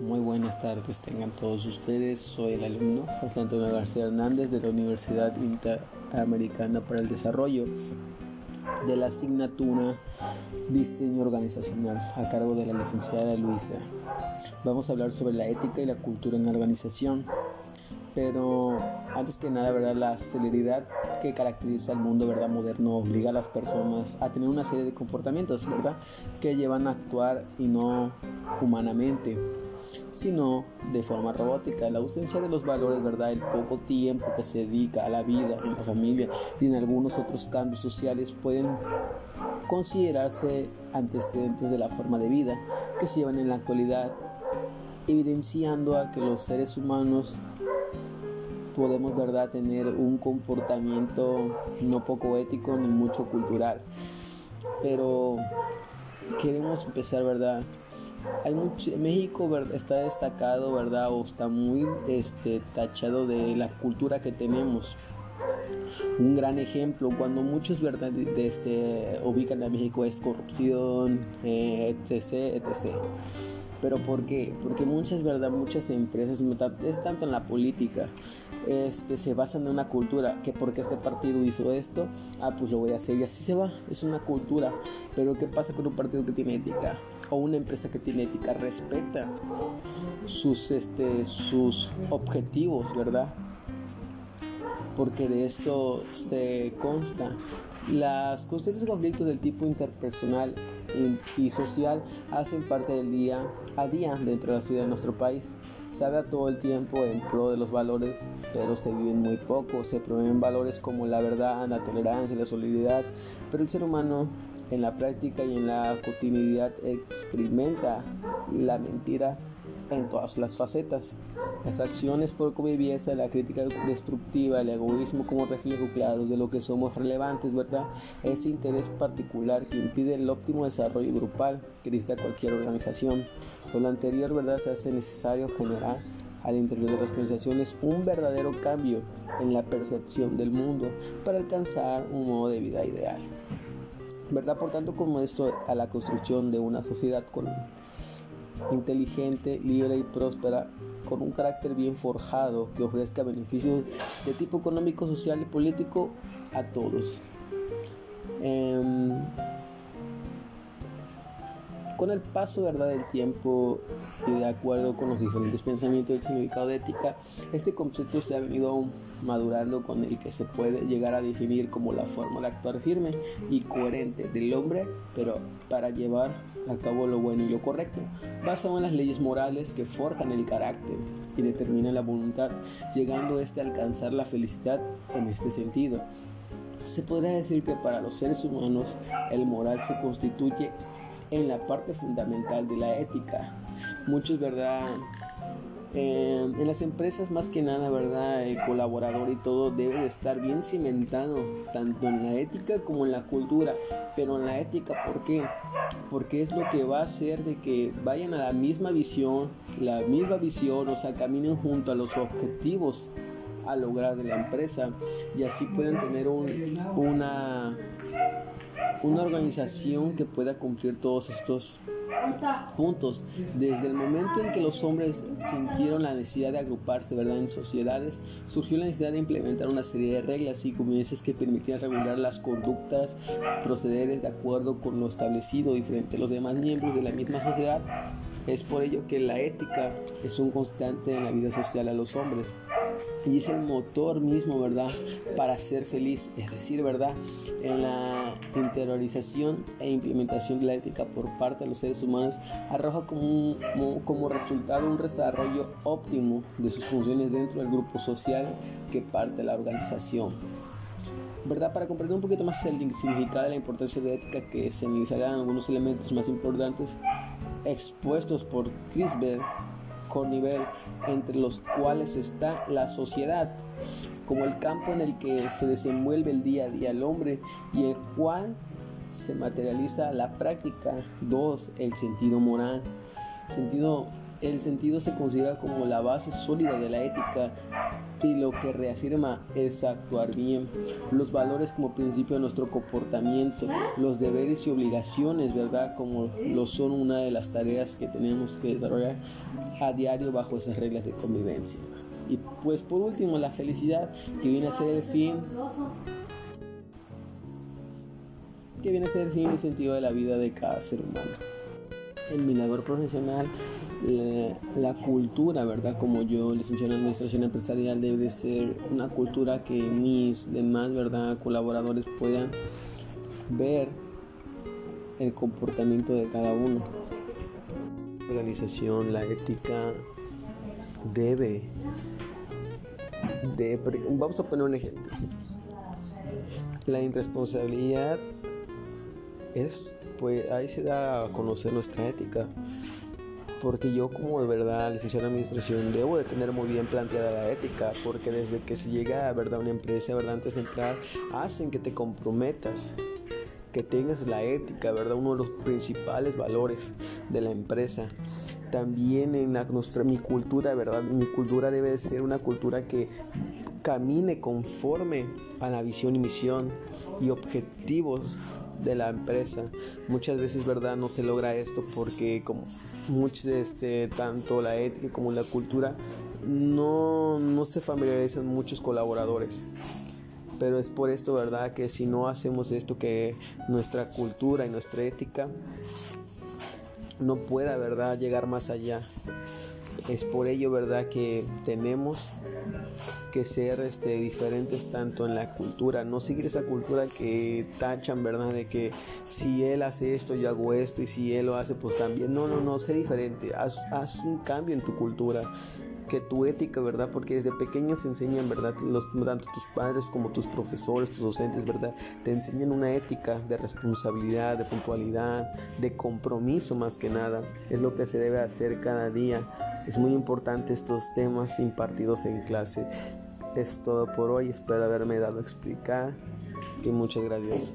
Muy buenas tardes tengan todos ustedes. Soy el alumno José Antonio García Hernández de la Universidad Interamericana para el Desarrollo de la asignatura Diseño Organizacional a cargo de la licenciada Luisa. Vamos a hablar sobre la ética y la cultura en la organización. Pero antes que nada, ¿verdad? La celeridad que caracteriza al mundo ¿verdad? moderno obliga a las personas a tener una serie de comportamientos ¿verdad? que llevan a actuar y no humanamente sino de forma robótica. La ausencia de los valores, ¿verdad? El poco tiempo que se dedica a la vida en la familia y en algunos otros cambios sociales pueden considerarse antecedentes de la forma de vida que se llevan en la actualidad, evidenciando a que los seres humanos podemos, ¿verdad?, tener un comportamiento no poco ético ni mucho cultural. Pero queremos empezar, ¿verdad?, hay mucho, México está destacado, ¿verdad? O está muy este, tachado de la cultura que tenemos. Un gran ejemplo, cuando muchos ¿verdad? Este, ubican a México es corrupción, eh, etc, etc. Pero ¿por qué? Porque muchas, ¿verdad? Muchas empresas, es tanto en la política, este, se basan en una cultura, que porque este partido hizo esto, ah, pues lo voy a hacer y así se va, es una cultura. Pero ¿qué pasa con un partido que tiene ética? O una empresa que tiene ética, respeta sus, este, sus objetivos, ¿verdad? Porque de esto se consta. Las constantes conflictos del tipo interpersonal y social hacen parte del día a día dentro de la ciudad de nuestro país. Se habla todo el tiempo en pro de los valores, pero se viven muy poco. Se promueven valores como la verdad, la tolerancia, la solidaridad, pero el ser humano en la práctica y en la cotidianidad experimenta la mentira en todas las facetas. Las acciones por convivencia, la crítica destructiva, el egoísmo como reflejo claro de lo que somos relevantes, ¿verdad? Ese interés particular que impide el óptimo desarrollo grupal que necesita cualquier organización. Por lo anterior, ¿verdad? Se hace necesario generar al interior de las organizaciones un verdadero cambio en la percepción del mundo para alcanzar un modo de vida ideal. ¿Verdad? Por tanto, como esto a la construcción de una sociedad con inteligente, libre y próspera, con un carácter bien forjado que ofrezca beneficios de tipo económico, social y político a todos. Em, con el paso ¿verdad? del tiempo y de acuerdo con los diferentes pensamientos del significado de ética, este concepto se ha venido madurando con el que se puede llegar a definir como la forma de actuar firme y coherente del hombre, pero para llevar a cabo lo bueno y lo correcto, basado en las leyes morales que forjan el carácter y determinan la voluntad, llegando este a alcanzar la felicidad en este sentido. Se podría decir que para los seres humanos el moral se constituye en la parte fundamental de la ética. Muchos, ¿verdad? Eh, en las empresas más que nada, ¿verdad? El colaborador y todo debe de estar bien cimentado, tanto en la ética como en la cultura. Pero en la ética, ¿por qué? Porque es lo que va a hacer de que vayan a la misma visión, la misma visión, o sea, caminen junto a los objetivos a lograr de la empresa y así pueden tener un, una una organización que pueda cumplir todos estos puntos. Desde el momento en que los hombres sintieron la necesidad de agruparse ¿verdad? en sociedades, surgió la necesidad de implementar una serie de reglas y comienzos que permitían regular las conductas, procederes de acuerdo con lo establecido y frente a los demás miembros de la misma sociedad. Es por ello que la ética es un constante en la vida social a los hombres y es el motor mismo, ¿verdad? Para ser feliz, es decir, ¿verdad? En la interiorización e implementación de la ética por parte de los seres humanos arroja como, como resultado un desarrollo óptimo de sus funciones dentro del grupo social que parte de la organización. ¿verdad? Para comprender un poquito más el significado de la importancia de la ética que se analizarán algunos elementos más importantes expuestos por Crisberg nivel entre los cuales está la sociedad, como el campo en el que se desenvuelve el día a día el hombre y el cual se materializa la práctica. Dos, el sentido moral. Sentido, el sentido se considera como la base sólida de la ética y lo que reafirma es actuar bien. Los valores como principio de nuestro comportamiento, los deberes y obligaciones, ¿verdad? Como lo son una de las tareas que tenemos que desarrollar a diario bajo esas reglas de convivencia. Y pues por último, la felicidad que viene a ser el fin que viene a ser el fin y sentido de la vida de cada ser humano. En mi labor profesional la, cultura, ¿verdad? Como yo, licenciado en Administración Empresarial, debe de ser una cultura que mis demás, ¿verdad? Colaboradores puedan ver el comportamiento de cada uno. La organización, la ética debe de... Vamos a poner un ejemplo. La irresponsabilidad es, pues ahí se da a conocer nuestra ética. Porque yo como de verdad licenciado en administración debo de tener muy bien planteada la ética, porque desde que se llega a verdad una empresa, verdad antes de entrar, hacen que te comprometas, que tengas la ética, verdad uno de los principales valores de la empresa. También en la, nuestra mi cultura, verdad, mi cultura debe de ser una cultura que camine conforme a la visión y misión y objetivos de la empresa. Muchas veces, verdad, no se logra esto porque como muchos, este, tanto la ética como la cultura, no, no se familiarizan muchos colaboradores. Pero es por esto, verdad, que si no hacemos esto, que nuestra cultura y nuestra ética no pueda, verdad, llegar más allá. Es por ello, verdad, que tenemos que ser este, diferentes tanto en la cultura, no seguir esa cultura que tachan, ¿verdad? De que si él hace esto, yo hago esto, y si él lo hace, pues también. No, no, no, sé diferente, haz, haz un cambio en tu cultura que tu ética, ¿verdad? Porque desde pequeños se enseñan, ¿verdad? Los, tanto tus padres como tus profesores, tus docentes, ¿verdad? Te enseñan una ética de responsabilidad, de puntualidad, de compromiso más que nada. Es lo que se debe hacer cada día. Es muy importante estos temas impartidos en clase. Es todo por hoy. Espero haberme dado a explicar y muchas gracias.